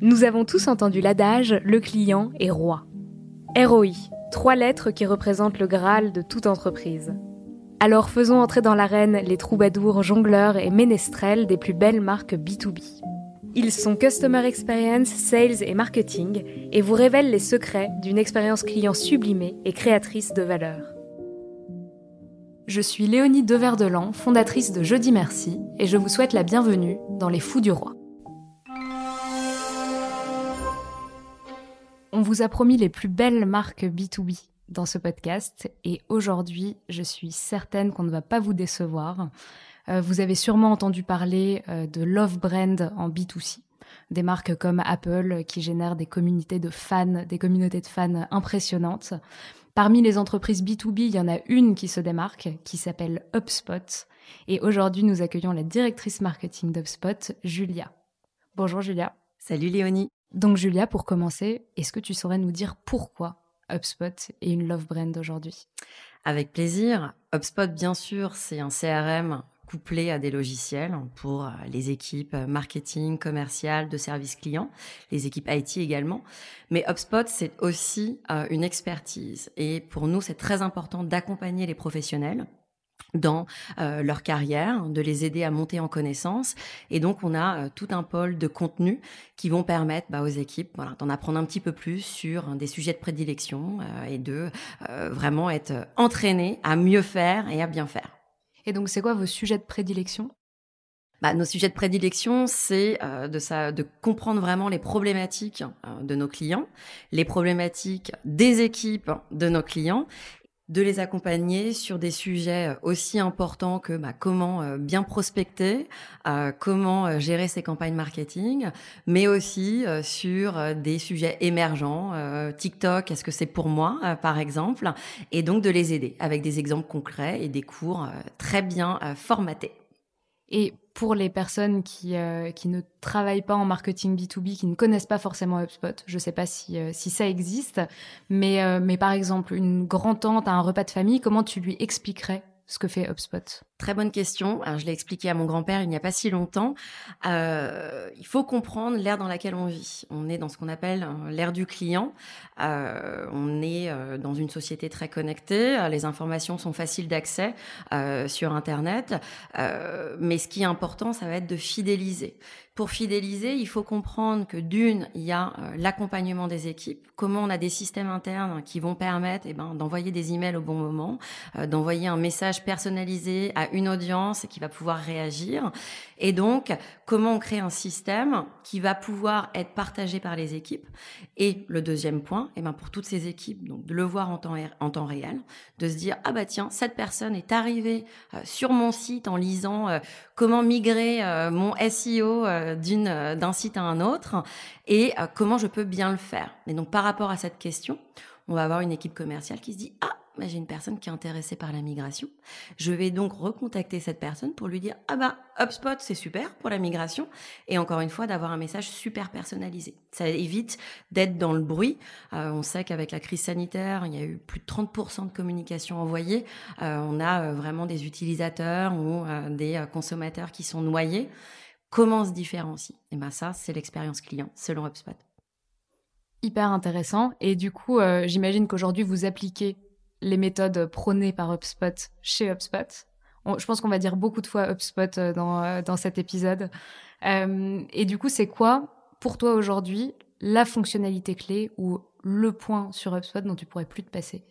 Nous avons tous entendu l'adage le client est roi. ROI, trois lettres qui représentent le Graal de toute entreprise. Alors faisons entrer dans l'arène les troubadours, jongleurs et ménestrels des plus belles marques B2B. Ils sont Customer Experience, Sales et Marketing et vous révèlent les secrets d'une expérience client sublimée et créatrice de valeur. Je suis Léonie Deverdelan, fondatrice de Jeudi Merci, et je vous souhaite la bienvenue dans Les Fous du Roi. On vous a promis les plus belles marques B2B dans ce podcast et aujourd'hui, je suis certaine qu'on ne va pas vous décevoir. Euh, vous avez sûrement entendu parler euh, de Love Brand en B2C, des marques comme Apple qui génèrent des communautés de fans, des communautés de fans impressionnantes. Parmi les entreprises B2B, il y en a une qui se démarque, qui s'appelle HubSpot. Et aujourd'hui, nous accueillons la directrice marketing d'HubSpot, Julia. Bonjour Julia. Salut Léonie. Donc Julia, pour commencer, est-ce que tu saurais nous dire pourquoi HubSpot est une love brand aujourd'hui? Avec plaisir. HubSpot, bien sûr, c'est un CRM couplé à des logiciels pour euh, les équipes marketing, commercial, de service client, les équipes IT également. Mais HubSpot, c'est aussi euh, une expertise. Et pour nous, c'est très important d'accompagner les professionnels dans euh, leur carrière, de les aider à monter en connaissance. Et donc, on a euh, tout un pôle de contenu qui vont permettre bah, aux équipes voilà, d'en apprendre un petit peu plus sur des sujets de prédilection euh, et de vraiment être entraînés à mieux faire et à bien faire. Et donc, c'est quoi vos sujets de prédilection? Bah, nos sujets de prédilection, c'est de, ça, de comprendre vraiment les problématiques de nos clients, les problématiques des équipes de nos clients de les accompagner sur des sujets euh, aussi importants que bah, comment euh, bien prospecter, euh, comment gérer ses campagnes marketing, mais aussi sur des sujets émergents, TikTok, est-ce que c'est pour moi, par exemple, et donc de les aider avec des exemples concrets et des cours très bien formatés. Et pour les personnes qui, euh, qui ne travaillent pas en marketing B2B, qui ne connaissent pas forcément HubSpot, je ne sais pas si, euh, si ça existe, mais, euh, mais par exemple, une grand-tante à un repas de famille, comment tu lui expliquerais ce que fait HubSpot? Très bonne question. Je l'ai expliqué à mon grand-père il n'y a pas si longtemps. Euh, il faut comprendre l'ère dans laquelle on vit. On est dans ce qu'on appelle euh, l'ère du client. Euh, on est dans une société très connectée. Les informations sont faciles d'accès sur Internet. Mais ce qui est important, ça va être de fidéliser. Pour fidéliser, il faut comprendre que d'une, il y a l'accompagnement des équipes, comment on a des systèmes internes qui vont permettre eh ben, d'envoyer des emails au bon moment, d'envoyer un message personnalisé à une audience qui va pouvoir réagir. Et donc, comment on crée un système qui va pouvoir être partagé par les équipes? Et le deuxième point, et eh ben pour toutes ces équipes, donc de le voir en temps, en temps réel, de se dire ah bah tiens cette personne est arrivée euh, sur mon site en lisant euh, comment migrer euh, mon SEO d'une d'un site à un autre et comment je peux bien le faire. Et donc par rapport à cette question, on va avoir une équipe commerciale qui se dit ah j'ai une personne qui est intéressée par la migration. Je vais donc recontacter cette personne pour lui dire ah bah HubSpot c'est super pour la migration et encore une fois d'avoir un message super personnalisé. Ça évite d'être dans le bruit. Euh, on sait qu'avec la crise sanitaire, il y a eu plus de 30% de communication envoyée. Euh, on a euh, vraiment des utilisateurs ou des consommateurs qui sont noyés. Comment se différencie Et ben ça c'est l'expérience client selon HubSpot. Hyper intéressant. Et du coup, j'imagine qu'aujourd'hui, vous appliquez les méthodes prônées par HubSpot chez HubSpot. je pense qu'on va dire beaucoup de fois HubSpot euh, dans, euh, dans cet épisode. Euh, et du coup, c'est quoi, pour toi aujourd'hui, la fonctionnalité clé ou le point sur HubSpot dont tu pourrais plus te passer?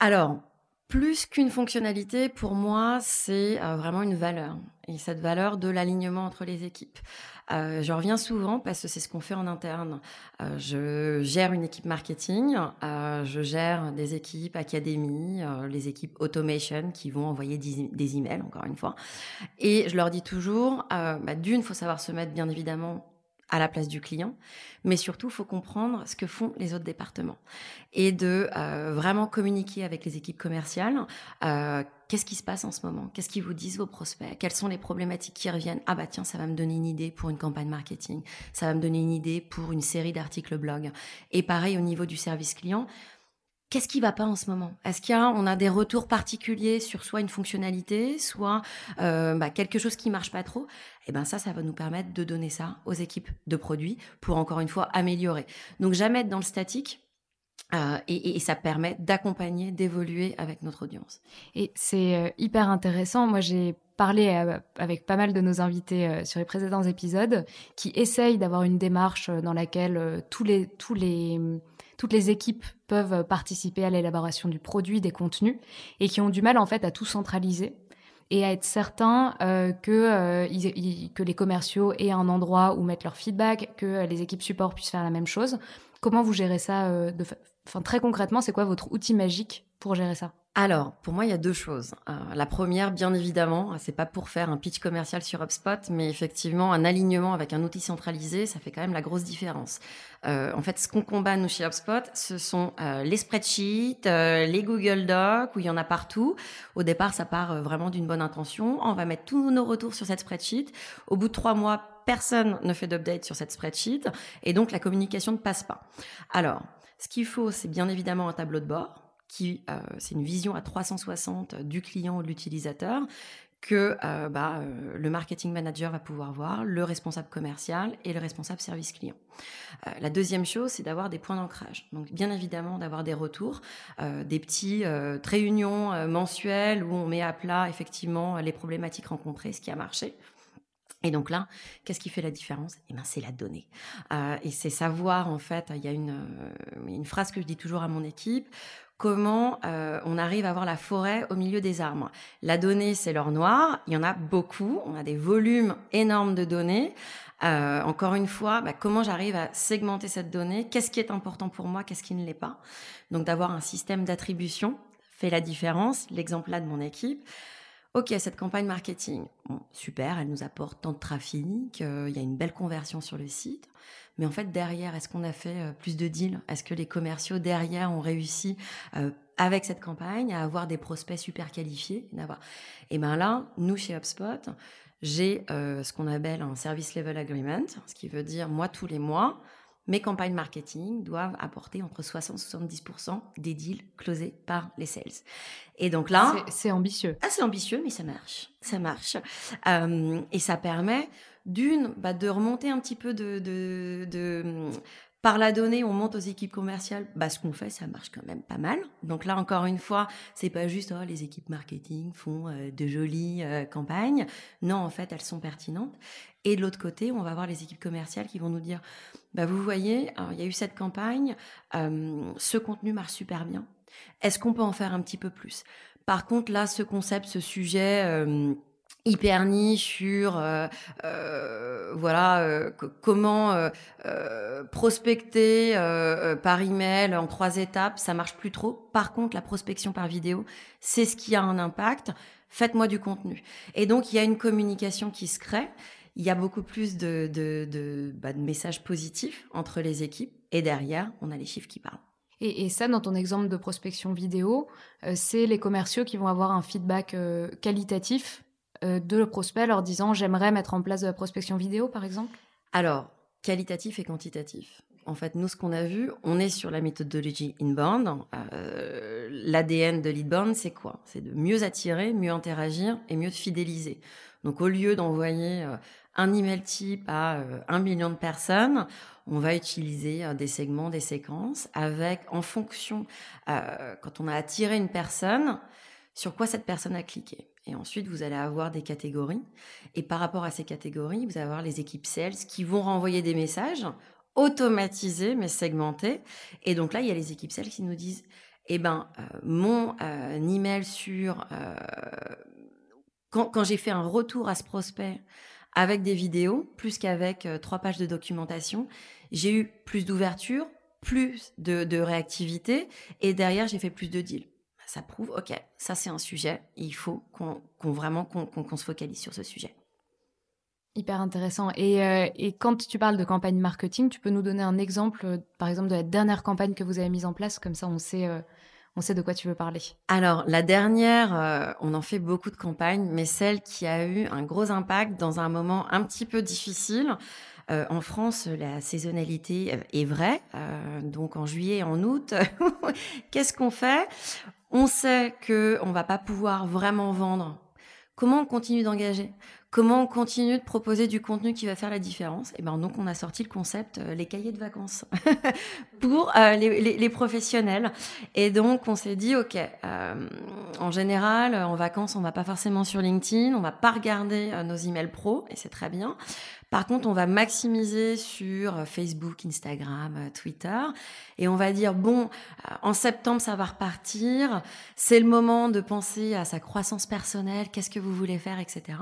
Alors, plus qu'une fonctionnalité, pour moi, c'est euh, vraiment une valeur. Et cette valeur de l'alignement entre les équipes. Euh, je reviens souvent parce que c'est ce qu'on fait en interne. Euh, je gère une équipe marketing, euh, je gère des équipes académie, les équipes automation qui vont envoyer des, emails, encore une fois. Et je leur dis toujours, bah, d'une, faut savoir se mettre bien évidemment à la place du client, mais surtout, faut comprendre ce que font les autres départements et de euh, vraiment communiquer avec les équipes commerciales. Euh, Qu'est-ce qui se passe en ce moment? Qu'est-ce qu'ils vous disent vos prospects? Quelles sont les problématiques qui reviennent? Ah bah tiens, ça va me donner une idée pour une campagne marketing. Ça va me donner une idée pour une série d'articles blog. Et pareil au niveau du service client. Qu'est-ce qui va pas en ce moment? Est-ce qu'il y a, des retours particuliers sur soit une fonctionnalité, soit euh, bah, quelque chose qui marche pas trop? Eh ben ça, ça va nous permettre de donner ça aux équipes de produits pour encore une fois améliorer. Donc jamais être dans le statique. Euh, et, ça permet d'accompagner, d'évoluer avec notre audience. Et c'est euh, hyper intéressant. Moi, j'ai parlé avec pas mal de nos invités sur les précédents épisodes qui essayent d'avoir une démarche dans laquelle tous les tous les toutes les équipes peuvent participer à l'élaboration du produit, des contenus, et qui ont du mal en fait à tout centraliser et à être certains euh, que, euh, que les commerciaux aient un endroit où mettre leur feedback, que les équipes support puissent faire la même chose. Comment vous gérez ça euh, de enfin, Très concrètement, c'est quoi votre outil magique pour gérer ça? Alors, pour moi, il y a deux choses. Euh, la première, bien évidemment, c'est pas pour faire un pitch commercial sur HubSpot, mais effectivement, un alignement avec un outil centralisé, ça fait quand même la grosse différence. Euh, en fait, ce qu'on combat, nous, chez HubSpot, ce sont euh, les spreadsheets, euh, les Google Docs, où il y en a partout. Au départ, ça part euh, vraiment d'une bonne intention. On va mettre tous nos retours sur cette spreadsheet. Au bout de trois mois, personne ne fait d'update sur cette spreadsheet, et donc la communication ne passe pas. Alors, ce qu'il faut, c'est bien évidemment un tableau de bord euh, c'est une vision à 360 du client ou de l'utilisateur que euh, bah, euh, le marketing manager va pouvoir voir, le responsable commercial et le responsable service client. La deuxième chose, c'est d'avoir des points d'ancrage. Donc bien évidemment d'avoir des retours, des petits réunions mensuelles où on met à plat effectivement les problématiques rencontrées, ce qui a marché. Et donc là, qu'est-ce qui fait la différence? Eh ben, c'est la donnée. Et c'est savoir, en fait, il y a une phrase que je dis toujours à mon équipe, comment euh, on arrive à voir la forêt au milieu des arbres. La donnée, c'est l'or noir. Il y en a beaucoup. On a des volumes énormes de données. Euh, encore une fois, bah, comment j'arrive à segmenter cette donnée? Qu'est-ce qui est important pour moi? Qu'est-ce qui ne l'est pas? Donc d'avoir un système d'attribution fait la différence. L'exemple là de mon équipe. Ok, cette campagne marketing, super, elle nous apporte tant de trafic, euh, il y a une belle conversion sur le site. Mais en fait, derrière, est-ce qu'on a fait euh, plus de deals? Est-ce que les commerciaux derrière ont réussi euh, avec cette campagne à avoir des prospects super qualifiés? Et ben là, nous chez HubSpot, j'ai ce qu'on appelle un service level agreement, ce qui veut dire moi tous les mois, mes campagnes marketing doivent apporter entre 60 et 70% des deals closés par les sales. Et donc là, c'est ambitieux. Ah, c'est ambitieux, mais ça marche, ça marche, euh, et ça permet d'une bah, de remonter un petit peu de, de, de par la donnée, on monte aux équipes commerciales. Bah, ce qu'on fait, ça marche quand même pas mal. Donc là, encore une fois, c'est pas juste oh, les équipes marketing font euh, de jolies euh, campagnes. Non, en fait, elles sont pertinentes. Et de l'autre côté, on va avoir les équipes commerciales qui vont nous dire bah, vous voyez, il y a eu cette campagne, euh, ce contenu marche super bien. Est-ce qu'on peut en faire un petit peu plus? Par contre, là, ce concept, ce sujet. Euh, hyper niche sur euh, euh, voilà euh, comment euh, euh, prospecter par email en trois étapes. Ça marche plus trop. Par contre la prospection par vidéo c'est ce qui a un impact. Faites-moi du contenu. Et donc il y a une communication qui se crée. Il y a beaucoup plus de de, de, bah, de messages positifs entre les équipes. Et derrière on a les chiffres qui parlent. Et, ça, dans ton exemple de prospection vidéo, euh, c'est les commerciaux qui vont avoir un feedback euh, qualitatif euh, de prospects leur disant j'aimerais mettre en place de la prospection vidéo, par exemple? Alors, qualitatif et quantitatif. En fait, nous, ce qu'on a vu, on est sur la méthodologie inbound. Euh, L'ADN de l'inbound, c'est quoi? C'est de mieux attirer, mieux interagir et mieux fidéliser. Donc, au lieu d'envoyer euh, un email type à euh, un million de personnes, on va utiliser euh, des segments, des séquences avec, en fonction, euh, quand on a attiré une personne, sur quoi cette personne a cliqué. Et ensuite, vous allez avoir des catégories. Et par rapport à ces catégories, vous allez avoir les équipes sales qui vont renvoyer des messages automatisés mais segmentés. Et donc là, il y a les équipes sales qui nous disent eh ben, mon email sur quand, quand j'ai fait un retour à ce prospect avec des vidéos, plus qu'avec trois pages de documentation, j'ai eu plus d'ouverture, plus de, réactivité, et derrière, j'ai fait plus de deals. Ça prouve, ok, ça c'est un sujet, il faut qu'on vraiment qu'on se focalise sur ce sujet. Hyper intéressant. Euh, et, quand tu parles de campagne marketing, tu peux nous donner un exemple, euh, par exemple, de la dernière campagne que vous avez mise en place, comme ça on sait, euh, on sait de quoi tu veux parler. Alors, la dernière, on en fait beaucoup de campagnes, mais celle qui a eu un gros impact dans un moment un petit peu difficile. en France, la saisonnalité est vraie. donc en juillet et en août, qu'est-ce qu'on fait? On sait que on va pas pouvoir vraiment vendre. Comment on continue d'engager? Comment on continue de proposer du contenu qui va faire la différence? Et eh ben donc on a sorti le concept euh, les cahiers de vacances pour euh, les, professionnels. Et donc on s'est dit ok, euh, en général en vacances on va pas forcément sur LinkedIn, on va pas regarder nos emails pro et c'est très bien. Par contre, on va maximiser sur euh, Facebook, Instagram, euh, Twitter, et on va dire bon, euh, en septembre ça va repartir. C'est le moment de penser à sa croissance personnelle. Qu'est-ce que vous voulez faire, etc.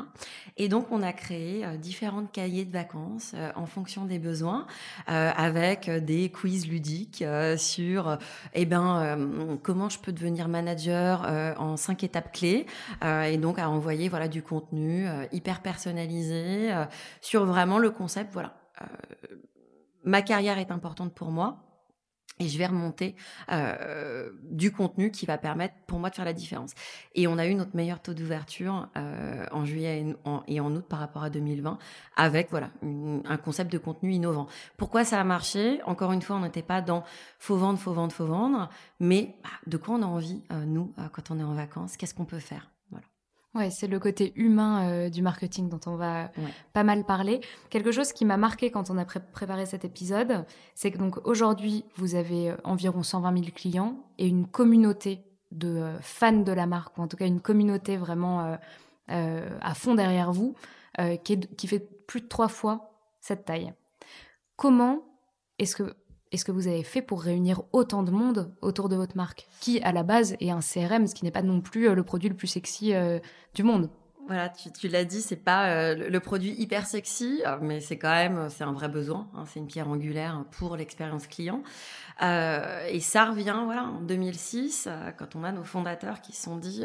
Et donc, on a créé différents cahiers de vacances en fonction des besoins, avec des quiz ludiques sur, eh ben, comment je peux devenir manager en cinq étapes clés, et donc à envoyer voilà du contenu hyper personnalisé sur vraiment le concept, voilà, euh, ma carrière est importante pour moi. Et je vais remonter euh, du contenu qui va permettre pour moi de faire la différence. Et on a eu notre meilleur taux d'ouverture euh, en juillet et en, août par rapport à 2020 avec voilà un concept de contenu innovant. Pourquoi ça a marché? Encore une fois, on n'était pas dans faut vendre, faut vendre, faut vendre, mais bah, de quoi on a envie nous quand on est en vacances? Qu'est-ce qu'on peut faire? Ouais, c'est le côté humain euh, du marketing dont on va pas mal parler. Quelque chose qui m'a marqué quand on a préparé cet épisode, c'est que donc aujourd'hui, vous avez euh, environ 120 000 clients et une communauté de euh, fans de la marque, ou en tout cas une communauté vraiment à fond derrière vous, qui, qui fait plus de trois fois cette taille. Comment est-ce que est-ce que vous avez fait pour réunir autant de monde autour de votre marque, qui à la base est un CRM, ce qui n'est pas non plus euh, le produit le plus sexy euh, du monde? Voilà, tu, l'as dit, c'est pas euh, le produit hyper sexy, mais c'est quand même c'est un vrai besoin. Hein, c'est une pierre angulaire pour l'expérience client. et ça revient, voilà, en 2006, quand on a nos fondateurs qui se sont dit,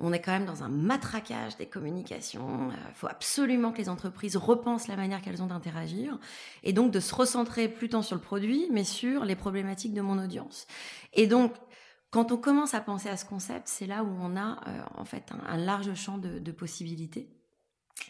on est quand même dans un matraquage des communications. Il euh, faut absolument que les entreprises repensent la manière qu'elles ont d'interagir et donc de se recentrer plus tant sur le produit, mais sur les problématiques de mon audience. Et donc, quand on commence à penser à ce concept, c'est là où on a euh, en fait un, large champ de possibilités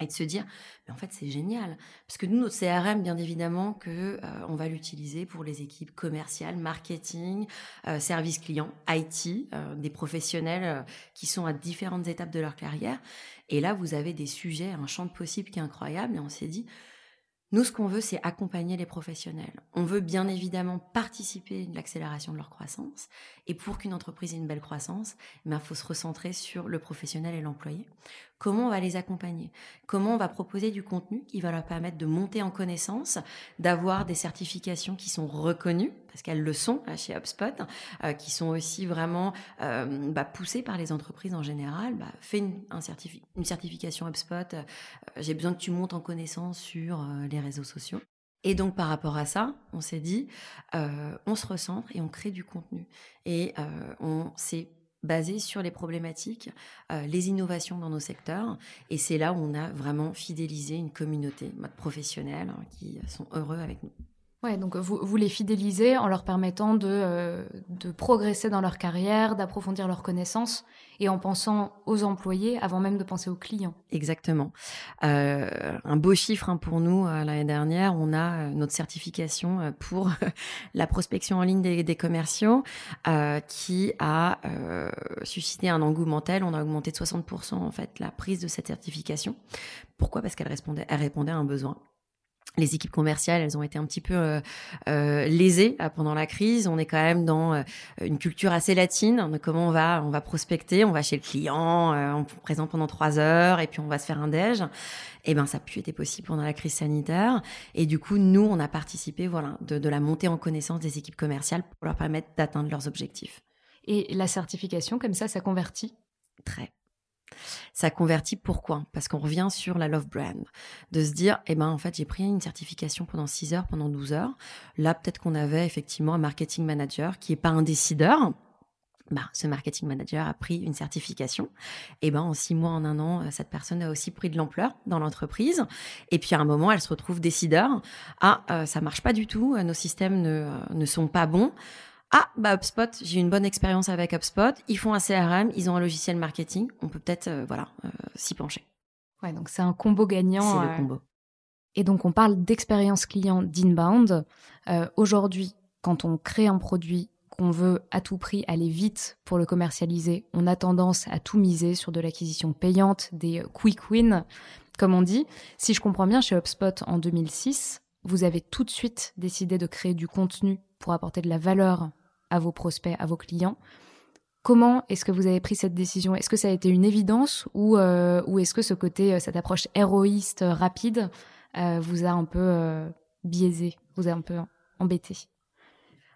et de se dire mais en fait c'est génial. Parce que nous notre CRM bien évidemment que euh, on va l'utiliser pour les équipes commerciales marketing euh, service client IT euh, des professionnels qui sont à différentes étapes de leur carrière. Et là vous avez des sujets un champ de possibles qui est incroyable. Et on s'est dit nous, ce qu'on veut, c'est accompagner les professionnels. On veut bien évidemment participer de l'accélération de leur croissance. Et pour qu'une entreprise ait une belle croissance, il ben, faut se recentrer sur le professionnel et l'employé. Comment on va les accompagner Comment on va proposer du contenu qui va leur permettre de monter en connaissance, d'avoir des certifications qui sont reconnues, parce qu'elles le sont chez HubSpot, euh, qui sont aussi vraiment euh, bah, poussées par les entreprises en général. Bah, fais une, certification HubSpot, euh, j'ai besoin que tu montes en connaissance sur les réseaux sociaux. Et donc par rapport à ça, on s'est dit, on se recentre et on crée du contenu. Et on s'est basé sur les problématiques, euh, les innovations dans nos secteurs. Et c'est là où on a vraiment fidélisé une communauté professionnelle hein, qui sont heureux avec nous. Ouais, donc vous, vous les fidélisez en leur permettant de, euh, de progresser dans leur carrière, d'approfondir leurs connaissances et en pensant aux employés avant même de penser aux clients. Exactement. Euh, un beau chiffre hein, pour nous euh, l'année dernière, on a euh, notre certification euh, pour la prospection en ligne des, commerciaux qui a suscité un engouement tel, on a augmenté de 60% en fait la prise de cette certification. Pourquoi? Parce qu'elle répondait, elle répondait à un besoin les équipes commerciales, elles ont été un petit peu euh, euh lésées pendant la crise. On est quand même dans euh, une culture assez latine. comment on va, on va prospecter, on va chez le client, on présente pendant trois heures et puis on va se faire un déj. Eh ben, ça a pu été possible pendant la crise sanitaire. Et du coup, nous, on a participé, voilà, de, de la montée en connaissance des équipes commerciales pour leur permettre d'atteindre leurs objectifs. Et la certification, comme ça, ça convertit? Très. Ça convertit pourquoi? Parce qu'on revient sur la love brand. De se dire, eh ben, en fait, j'ai pris une certification pendant 6 heures, pendant 12 heures. Là, peut-être qu'on avait effectivement un marketing manager qui n'est pas un décideur, bah, ce marketing manager a pris une certification. Et ben en six mois, en un an, euh, cette personne a aussi pris de l'ampleur dans l'entreprise. Et puis à un moment, elle se retrouve décideur. Ah, euh, ça marche pas du tout. Euh, nos systèmes ne, ne sont pas bons. Ah, bah HubSpot, j'ai une bonne expérience avec HubSpot. Ils font un CRM, ils ont un logiciel marketing. On peut peut-être, voilà, s'y pencher. Ouais, donc c'est un combo gagnant. C'est le combo. Et donc on parle d'expérience client d'inbound. Aujourd'hui, quand on crée un produit on veut à tout prix aller vite pour le commercialiser, on a tendance à tout miser sur de l'acquisition payante, des quick wins, comme on dit. Si je comprends bien, chez HubSpot en 2006, vous avez tout de suite décidé de créer du contenu pour apporter de la valeur à vos prospects, à vos clients. Comment est-ce que vous avez pris cette décision? Est-ce que ça a été une évidence ou, euh, ou est-ce que ce côté, euh, cette approche héroïste rapide euh, vous a un peu biaisé, vous a un peu embêté?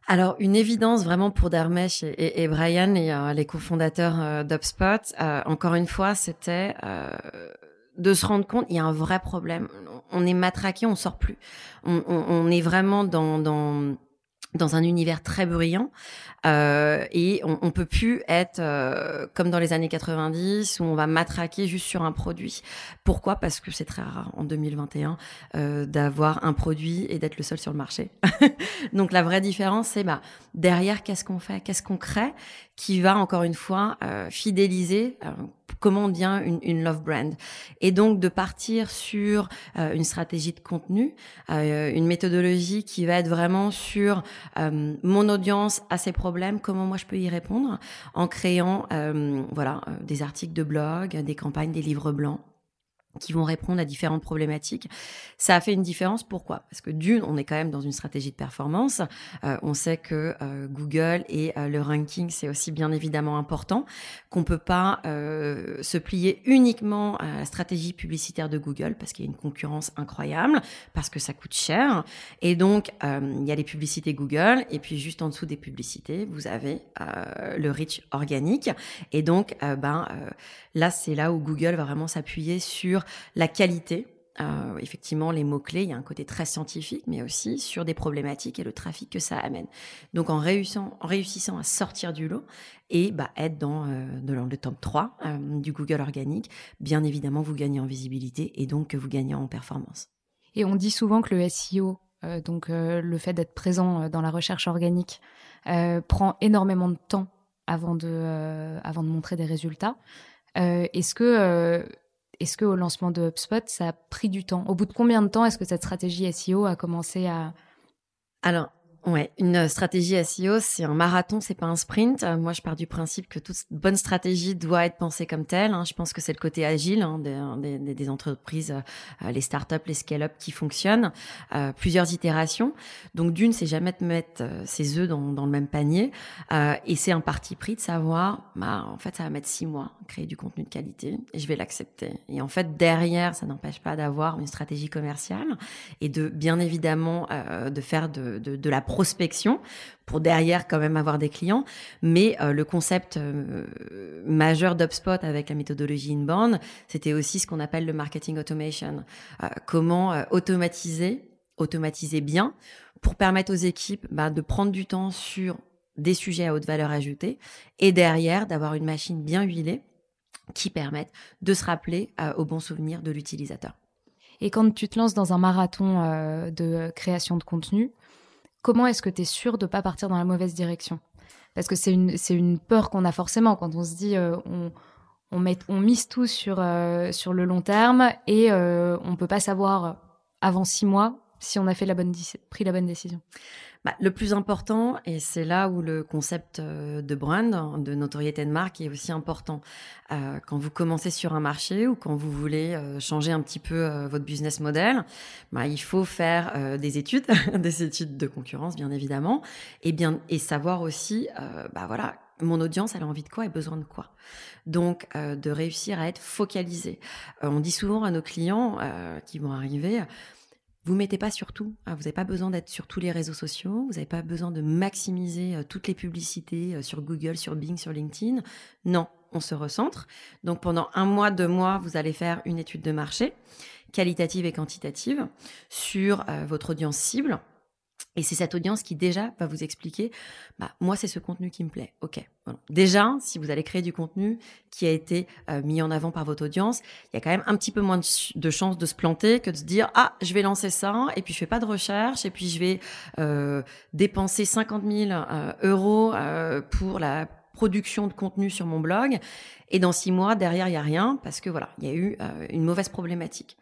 Alors, une évidence vraiment pour Darmesh et, Brian, et, euh, les cofondateurs euh, d'UpSpot, euh, encore une fois, c'était de se rendre compte, il y a un vrai problème. On est matraqué, on sort plus. On, est vraiment dans, dans dans un univers très bruyant euh, et on, on peut plus être euh, comme dans les années 90 où on va matraquer juste sur un produit. Pourquoi? Parce que c'est très rare en 2021 euh, d'avoir un produit et d'être le seul sur le marché. Donc la vraie différence, c'est bah derrière qu'est-ce qu'on fait, qu'est-ce qu'on crée, qui va encore une fois euh, fidéliser euh, comment on devient une, une, love brand. Et donc de partir sur euh, une stratégie de contenu, une méthodologie qui va être vraiment sur mon audience a ses problèmes, comment moi je peux y répondre en créant voilà des articles de blog, des campagnes, des livres blancs qui vont répondre à différentes problématiques. Ça a fait une différence. Pourquoi? Parce que d'une, on est quand même dans une stratégie de performance. Euh, on sait que euh, Google et euh, le ranking, c'est aussi bien évidemment important, qu'on peut pas se plier uniquement à la stratégie publicitaire de Google parce qu'il y a une concurrence incroyable, parce que ça coûte cher. Et donc, il y a les publicités Google, et puis juste en dessous des publicités, vous avez le reach organique. Et donc, ben là, c'est là où Google va vraiment s'appuyer sur la qualité. Euh, effectivement, les mots-clés, il y a un côté très scientifique, mais aussi sur des problématiques et le trafic que ça amène. Donc, en réussissant, en réussissant à sortir du lot et bah, être dans, euh, le top 3 euh, du Google organique, bien évidemment, vous gagnez en visibilité et donc vous gagnez en performance. Et on dit souvent que le SEO, donc le fait d'être présent dans la recherche organique, prend énormément de temps avant de, avant de montrer des résultats. Est-ce que est-ce qu'au lancement de HubSpot, ça a pris du temps? Au bout de combien de temps est-ce que cette stratégie SEO a commencé à... Alors, Ouais, une stratégie SEO, c'est un marathon, c'est pas un sprint. Euh, moi, je pars du principe que toute bonne stratégie doit être pensée comme telle. Hein. Je pense que c'est le côté agile hein, des, des, entreprises, euh, les startups, les scale-up qui fonctionnent. Euh, plusieurs itérations. Donc, d'une, c'est jamais de mettre ses œufs dans, le même panier. Euh, et c'est un parti pris de savoir, bah, en fait, ça va mettre six mois créer du contenu de qualité et je vais l'accepter. Et en fait, derrière, ça n'empêche pas d'avoir une stratégie commerciale et de, bien évidemment, de faire de la prospection pour derrière quand même avoir des clients. Mais euh, le concept euh, majeur d'UpSpot avec la méthodologie inbound, c'était aussi ce qu'on appelle le marketing automation. Euh, comment automatiser, automatiser bien pour permettre aux équipes bah, de prendre du temps sur des sujets à haute valeur ajoutée et derrière d'avoir une machine bien huilée qui permette de se rappeler au bon souvenir de l'utilisateur. Et quand tu te lances dans un marathon de création de contenu, comment est-ce que tu es sûr de pas partir dans la mauvaise direction? Parce que c'est une, c'est une peur qu'on a forcément quand on se dit euh, on, on, met, on mise tout sur, euh, sur le long terme et euh, on peut pas savoir avant six mois si on a fait la bonne, pris la bonne décision. Bah, le plus important, et c'est là où le concept euh, de brand, de notoriété de marque est aussi important. Euh, quand vous commencez sur un marché ou quand vous voulez euh, changer un petit peu votre business model, bah, il faut faire des études, des études de concurrence bien évidemment, et bien et savoir aussi, bah voilà, mon audience, elle a envie de quoi et besoin de quoi. Donc, de réussir à être focalisé. on dit souvent à nos clients qui vont arriver, vous mettez pas sur tout. Hein. Vous n'avez pas besoin d'être sur tous les réseaux sociaux. Vous n'avez pas besoin de maximiser toutes les publicités sur Google, sur Bing, sur LinkedIn. Non, on se recentre. Donc pendant un mois, deux mois, vous allez faire une étude de marché, qualitative et quantitative, sur votre audience cible et c'est cette audience qui déjà va vous expliquer, bah, moi c'est ce contenu qui me plaît. Ok. Déjà, si vous allez créer du contenu qui a été euh, mis en avant par votre audience, il y a quand même un petit peu moins de, chances de se planter que de se dire ah je vais lancer ça et puis je fais pas de recherche et puis je vais euh, dépenser 50 000 euh, euros pour la production de contenu sur mon blog et dans six mois derrière il y a rien parce que voilà il y a eu une mauvaise problématique.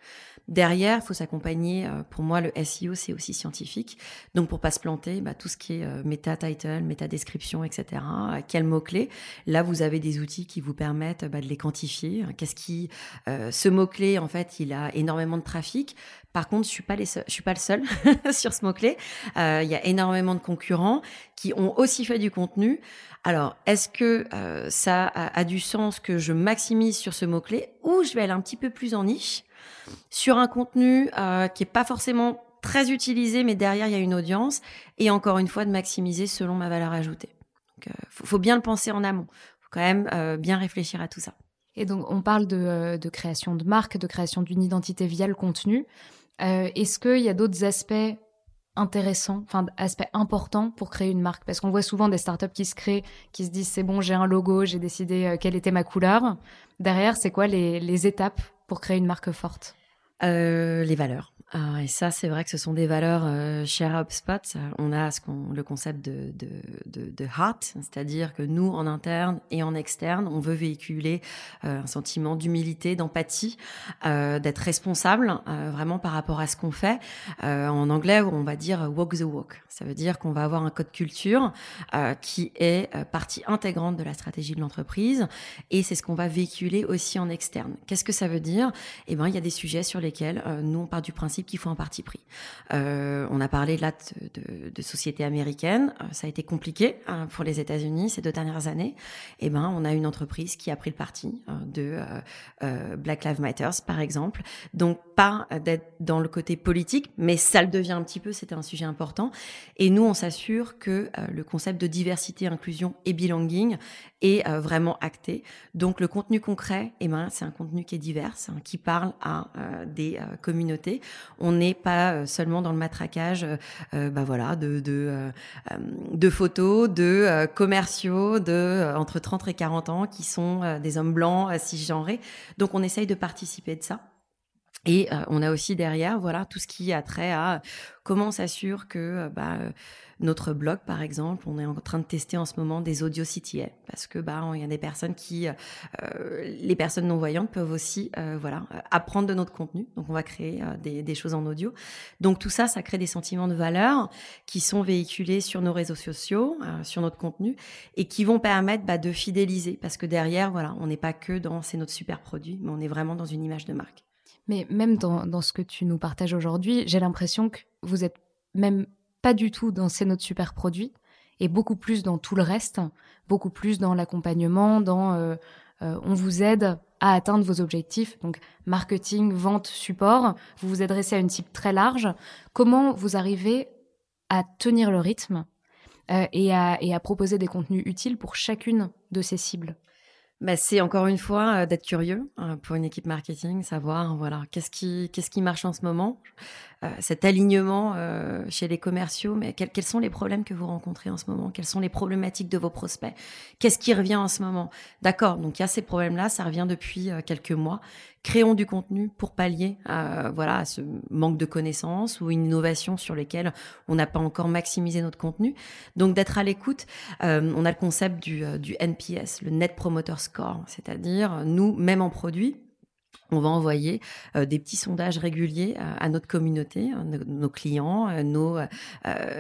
Derrière, il faut s'accompagner. Euh, pour moi, le SEO, c'est aussi scientifique. Donc, pour pas se planter, bah, tout ce qui est euh, méta title, méta description, etc. Euh, quels mots clés Là, vous avez des outils qui vous permettent bah, de les quantifier. Qu'est-ce qui, ce mot clé, en fait, il a énormément de trafic. Par contre, je suis pas les je suis pas le seul sur ce mot clé. Il y a énormément de concurrents qui ont aussi fait du contenu. Alors, est-ce que ça a, a, du sens que je maximise sur ce mot clé ou je vais aller un petit peu plus en niche? Sur un contenu euh, qui est pas forcément très utilisé, mais derrière il y a une audience, et encore une fois de maximiser selon ma valeur ajoutée. Donc, euh, faut, bien le penser en amont. Faut quand même euh, bien réfléchir à tout ça. Et donc on parle de, de création de marque, de création d'une identité via le contenu. Est-ce qu'il y a d'autres aspects intéressants, enfin aspects importants pour créer une marque? Parce qu'on voit souvent des startups qui se créent, qui se disent c'est bon, j'ai un logo, j'ai décidé quelle était ma couleur. Derrière, c'est quoi les, les étapes pour créer une marque forte? Euh, Les valeurs. Ah, et ça, c'est vrai que ce sont des valeurs euh, chères à HubSpot. On a ce qu'on, le concept de, de, de, de heart, c'est-à-dire que nous, en interne et en externe, on veut véhiculer euh, un sentiment d'humilité, d'empathie, euh, d'être responsable euh, vraiment par rapport à ce qu'on fait. Euh, en anglais, on va dire walk the walk. Ça veut dire qu'on va avoir un code culture qui est partie intégrante de la stratégie de l'entreprise, et c'est ce qu'on va véhiculer aussi en externe. Qu'est-ce que ça veut dire? Eh ben, il y a des sujets sur lesquels nous on part du principe qu'il faut un parti pris. Euh, on a parlé là de, de, sociétés américaines. Euh, ça a été compliqué hein, pour les États-Unis ces deux dernières années. Et eh ben, on a une entreprise qui a pris le parti euh, de Black Lives Matter, par exemple. Donc pas d'être dans le côté politique, mais ça le devient un petit peu. C'était un sujet important. Et nous, on s'assure que le concept de diversité, inclusion et belonging est vraiment acté. Donc le contenu concret, et eh ben, c'est un contenu qui est divers, hein, qui parle à des communautés. On n'est pas euh, seulement dans le matraquage, euh, euh, bah voilà, de de, photos, de commerciaux de entre 30 et 40 ans qui sont des hommes blancs cisgenrés. Donc on essaye de participer de ça. Et on a aussi derrière, voilà, tout ce qui a trait à comment s'assure que bah, notre blog, par exemple, on est en train de tester en ce moment des audio CTA parce que bah il y a des personnes qui, euh, les personnes non voyantes peuvent aussi euh, voilà apprendre de notre contenu. Donc on va créer euh, des, des, choses en audio. Donc tout ça, ça crée des sentiments de valeur qui sont véhiculés sur nos réseaux sociaux, sur notre contenu et qui vont permettre bah, de fidéliser parce que derrière voilà, on n'est pas que dans c'est notre super produit, mais on est vraiment dans une image de marque. Mais même dans, ce que tu nous partages aujourd'hui, j'ai l'impression que vous êtes même pas du tout dans ces notre super produit et beaucoup plus dans tout le reste, beaucoup plus dans l'accompagnement, dans euh, euh, on vous aide à atteindre vos objectifs, donc marketing, vente, support. Vous vous adressez à une cible très large. Comment vous arrivez à tenir le rythme euh, et, et à proposer des contenus utiles pour chacune de ces cibles? Bah, c'est encore une fois euh, d'être curieux euh, pour une équipe marketing, savoir voilà qu'est-ce qui qu'est-ce qui marche en ce moment, cet alignement chez les commerciaux, mais quels, sont les problèmes que vous rencontrez en ce moment, quelles sont les problématiques de vos prospects, qu'est-ce qui revient en ce moment? D'accord, donc il y a ces problèmes-là, ça revient depuis quelques mois créons du contenu pour pallier voilà, ce manque de connaissances ou une innovation sur lesquelles on n'a pas encore maximisé notre contenu. Donc d'être à l'écoute, euh, on a le concept du, euh, du NPS, le Net Promoter Score, c'est-à-dire nous, même en produit, on va envoyer euh, des petits sondages réguliers euh, à notre communauté, hein, nos, clients, euh, nos,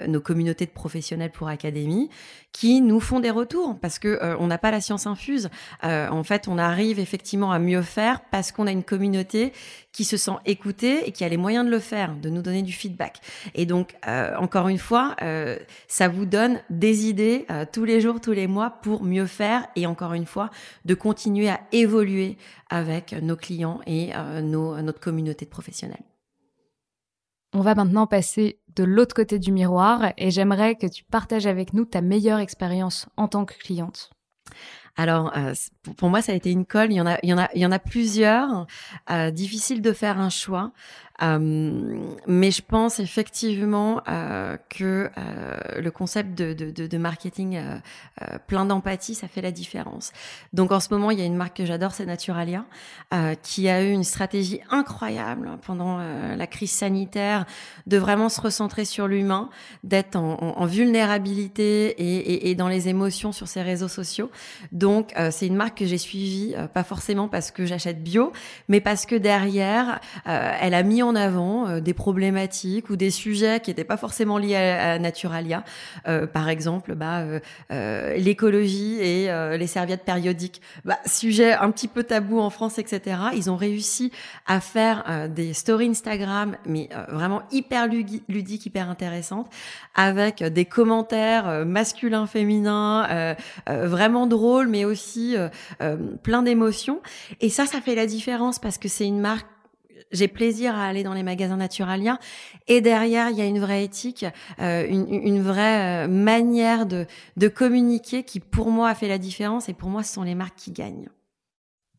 nos communautés de professionnels pour académie, qui nous font des retours parce que on n'a pas la science infuse. en fait, on arrive effectivement à mieux faire parce qu'on a une communauté qui se sent écoutée et qui a les moyens de le faire, de nous donner du feedback. Et donc, encore une fois, ça vous donne des idées tous les jours, tous les mois pour mieux faire et encore une fois, de continuer à évoluer avec nos clients et euh, notre communauté de professionnels. On va maintenant passer de l'autre côté du miroir et j'aimerais que tu partages avec nous ta meilleure expérience en tant que cliente. Alors, euh, pour moi, ça a été une colle. Il y en a, il y en a, il y en a plusieurs. Euh, difficile de faire un choix. Euh, mais je pense effectivement que le concept de, marketing plein d'empathie, ça fait la différence. Donc en ce moment, il y a une marque que j'adore, c'est Naturalia, qui a eu une stratégie incroyable pendant la crise sanitaire de vraiment se recentrer sur l'humain, d'être en, vulnérabilité et, dans les émotions sur ses réseaux sociaux. C'est une marque que j'ai suivie, pas forcément parce que j'achète bio, mais parce que derrière, elle a mis en avant euh, des problématiques ou des sujets qui n'étaient pas forcément liés à, à Naturalia. Euh, par exemple, bah, euh, euh l'écologie et euh, les serviettes périodiques. Bah, sujet un petit peu tabou en France, etc. Ils ont réussi à faire des stories Instagram, mais vraiment hyper ludiques, hyper intéressantes, avec des commentaires masculins, féminins, vraiment drôles, mais aussi plein d'émotions. Et ça, ça fait la différence parce que c'est une marque j'ai plaisir à aller dans les magasins Naturalia. Et derrière, il y a une vraie éthique, euh, une, une, vraie euh, manière de, de communiquer qui, pour moi, a fait la différence. Et pour moi, ce sont les marques qui gagnent.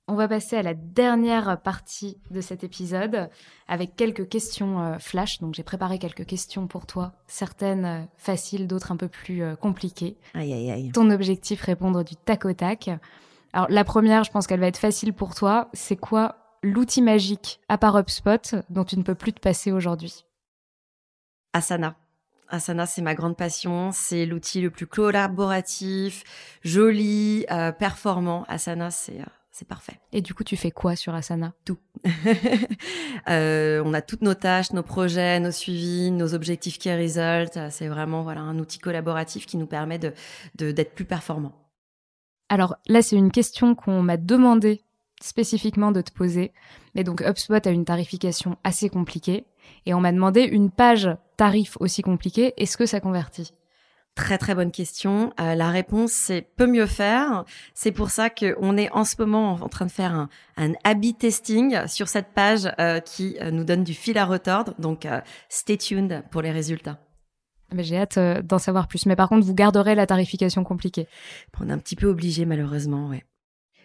On va passer à la dernière partie de cet épisode avec quelques questions euh, flash. Donc j'ai préparé quelques questions pour toi, certaines euh, faciles, d'autres un peu plus euh, compliquées. Aïe aïe aïe. Ton objectif répondre du tac au tac. Alors la première, je pense qu'elle va être facile pour toi. C'est quoi l'outil magique, à part HubSpot, dont tu ne peux plus te passer aujourd'hui? Asana. Asana, c'est ma grande passion. C'est l'outil le plus collaboratif, joli, euh, performant. Asana, c'est c'est parfait. Et du coup, tu fais quoi sur Asana? Tout. euh, on a toutes nos tâches, nos projets, nos suivis, nos objectifs qui result. C'est vraiment voilà un outil collaboratif qui nous permet de d'être plus performant. Alors là, c'est une question qu'on m'a demandé spécifiquement de te poser. Mais donc HubSpot a une tarification assez compliquée et on m'a demandé une page tarif aussi compliquée, est-ce que ça convertit? Très très bonne question. Euh, la réponse c'est peut mieux faire. C'est pour ça qu'on est en ce moment en train de faire un, un A/B testing sur cette page euh, qui euh, nous donne du fil à retordre. Donc euh, stay tuned pour les résultats. Mais j'ai hâte euh, d'en savoir plus. Mais par contre, vous garderez la tarification compliquée. On est un petit peu obligé malheureusement, ouais.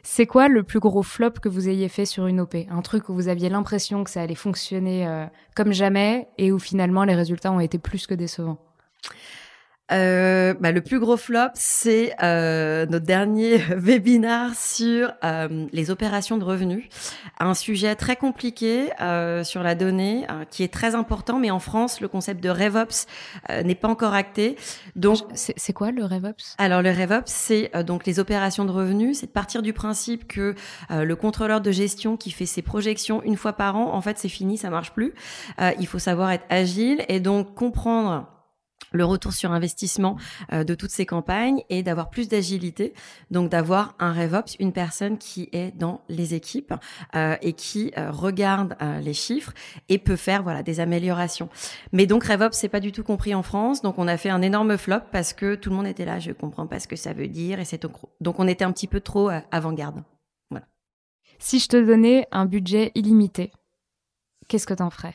C'est quoi le plus gros flop que vous ayez fait sur une OP Un truc où vous aviez l'impression que ça allait fonctionner euh, comme jamais et où finalement les résultats ont été plus que décevants? Euh, bah, le plus gros flop, c'est euh, notre dernier webinar sur euh, les opérations de revenus, un sujet très compliqué euh, sur la donnée euh, qui est très important, mais en France, le concept de RevOps euh, n'est pas encore acté. Donc, c'est quoi le RevOps? Alors le RevOps, c'est donc les opérations de revenus, c'est de partir du principe que le contrôleur de gestion qui fait ses projections une fois par an, en fait, c'est fini, ça marche plus. il faut savoir être agile et donc comprendre le retour sur investissement euh, de toutes ces campagnes et d'avoir plus d'agilité, donc d'avoir un RevOps, une personne qui est dans les équipes euh, et qui euh, regarde euh, les chiffres et peut faire voilà des améliorations. Mais donc RevOps c'est pas du tout compris en France, donc on a fait un énorme flop parce que tout le monde était là, je comprends pas ce que ça veut dire et c'est donc on était un petit peu trop euh, avant-garde. Voilà. Si je te donnais un budget illimité, qu'est-ce que t'en ferais?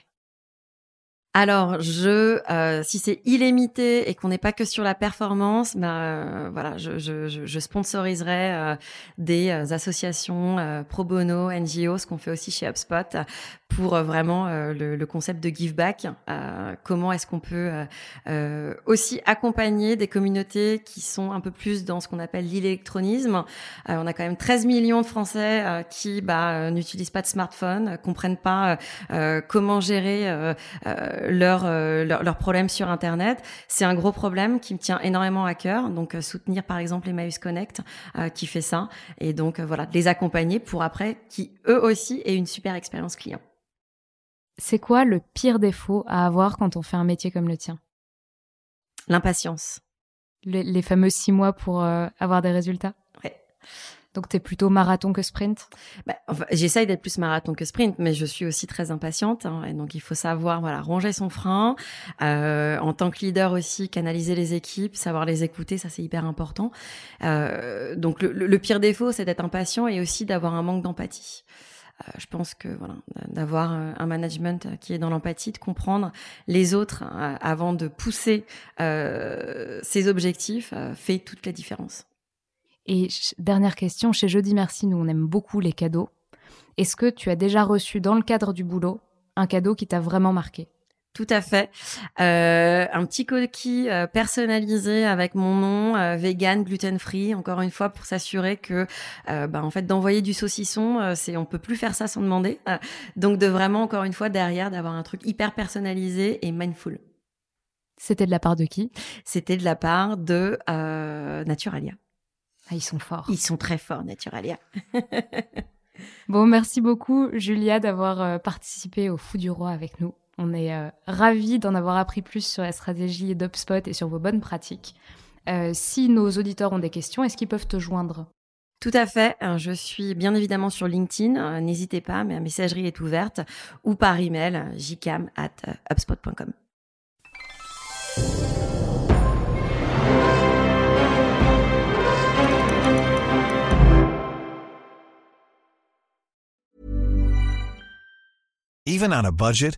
Alors, je, euh, si c'est illimité et qu'on n'est pas que sur la performance, bah, euh, voilà, je, je, sponsoriserai euh, des associations pro bono, NGO, ce qu'on fait aussi chez HubSpot, pour euh, vraiment le, le, concept de give back. comment est-ce qu'on peut aussi accompagner des communautés qui sont un peu plus dans ce qu'on appelle l'électronisme. on a quand même 13 millions de Français qui bah, n'utilisent pas de smartphone, comprennent pas comment gérer leurs euh, leur, leur problèmes sur Internet. C'est un gros problème qui me tient énormément à cœur. Donc, euh, soutenir par exemple Emmaüs Connect euh, qui fait ça. Et donc, euh, voilà, les accompagner pour après qui eux aussi aient une super expérience client. C'est quoi le pire défaut à avoir quand on fait un métier comme le tien? L'impatience. Le, les fameux six mois pour euh, avoir des résultats? Ouais. Donc, tu es plutôt marathon que sprint? Bah, enfin, J'essaye d'être plus marathon que sprint, mais je suis aussi très impatiente. Hein, et donc, il faut savoir voilà, ranger son frein. Euh, en tant que leader aussi, canaliser les équipes, savoir les écouter, ça c'est hyper important. Euh, donc, le, le, pire défaut, c'est d'être impatient et aussi d'avoir un manque d'empathie. Je pense que voilà, d'avoir un management qui est dans l'empathie, de comprendre les autres avant de pousser ses objectifs, fait toute la différence. Et dernière question, chez Jeudi Merci, nous on aime beaucoup les cadeaux. Est-ce que tu as déjà reçu dans le cadre du boulot un cadeau qui t'a vraiment marqué? Tout à fait. Euh, un petit coquille euh, personnalisé avec mon nom, euh, vegan, gluten free. Encore une fois, pour s'assurer que, bah, en fait, d'envoyer du saucisson, c'est on peut plus faire ça sans demander. donc de vraiment, encore une fois, derrière, d'avoir un truc hyper personnalisé et mindful. C'était de la part de qui? C'était de la part de Naturalia. Ah, ils sont forts. Ils sont très forts, Naturalia. bon, merci beaucoup, Julia, d'avoir participé au Fou du Roi avec nous. On est euh, ravis d'en avoir appris plus sur la stratégie d'UpSpot et sur vos bonnes pratiques. Euh, si nos auditeurs ont des questions, est-ce qu'ils peuvent te joindre? Tout à fait. Je suis bien évidemment sur LinkedIn. Euh, n'hésitez pas, ma messagerie est ouverte. Ou par email, jcam at upspot.com. Even on a budget,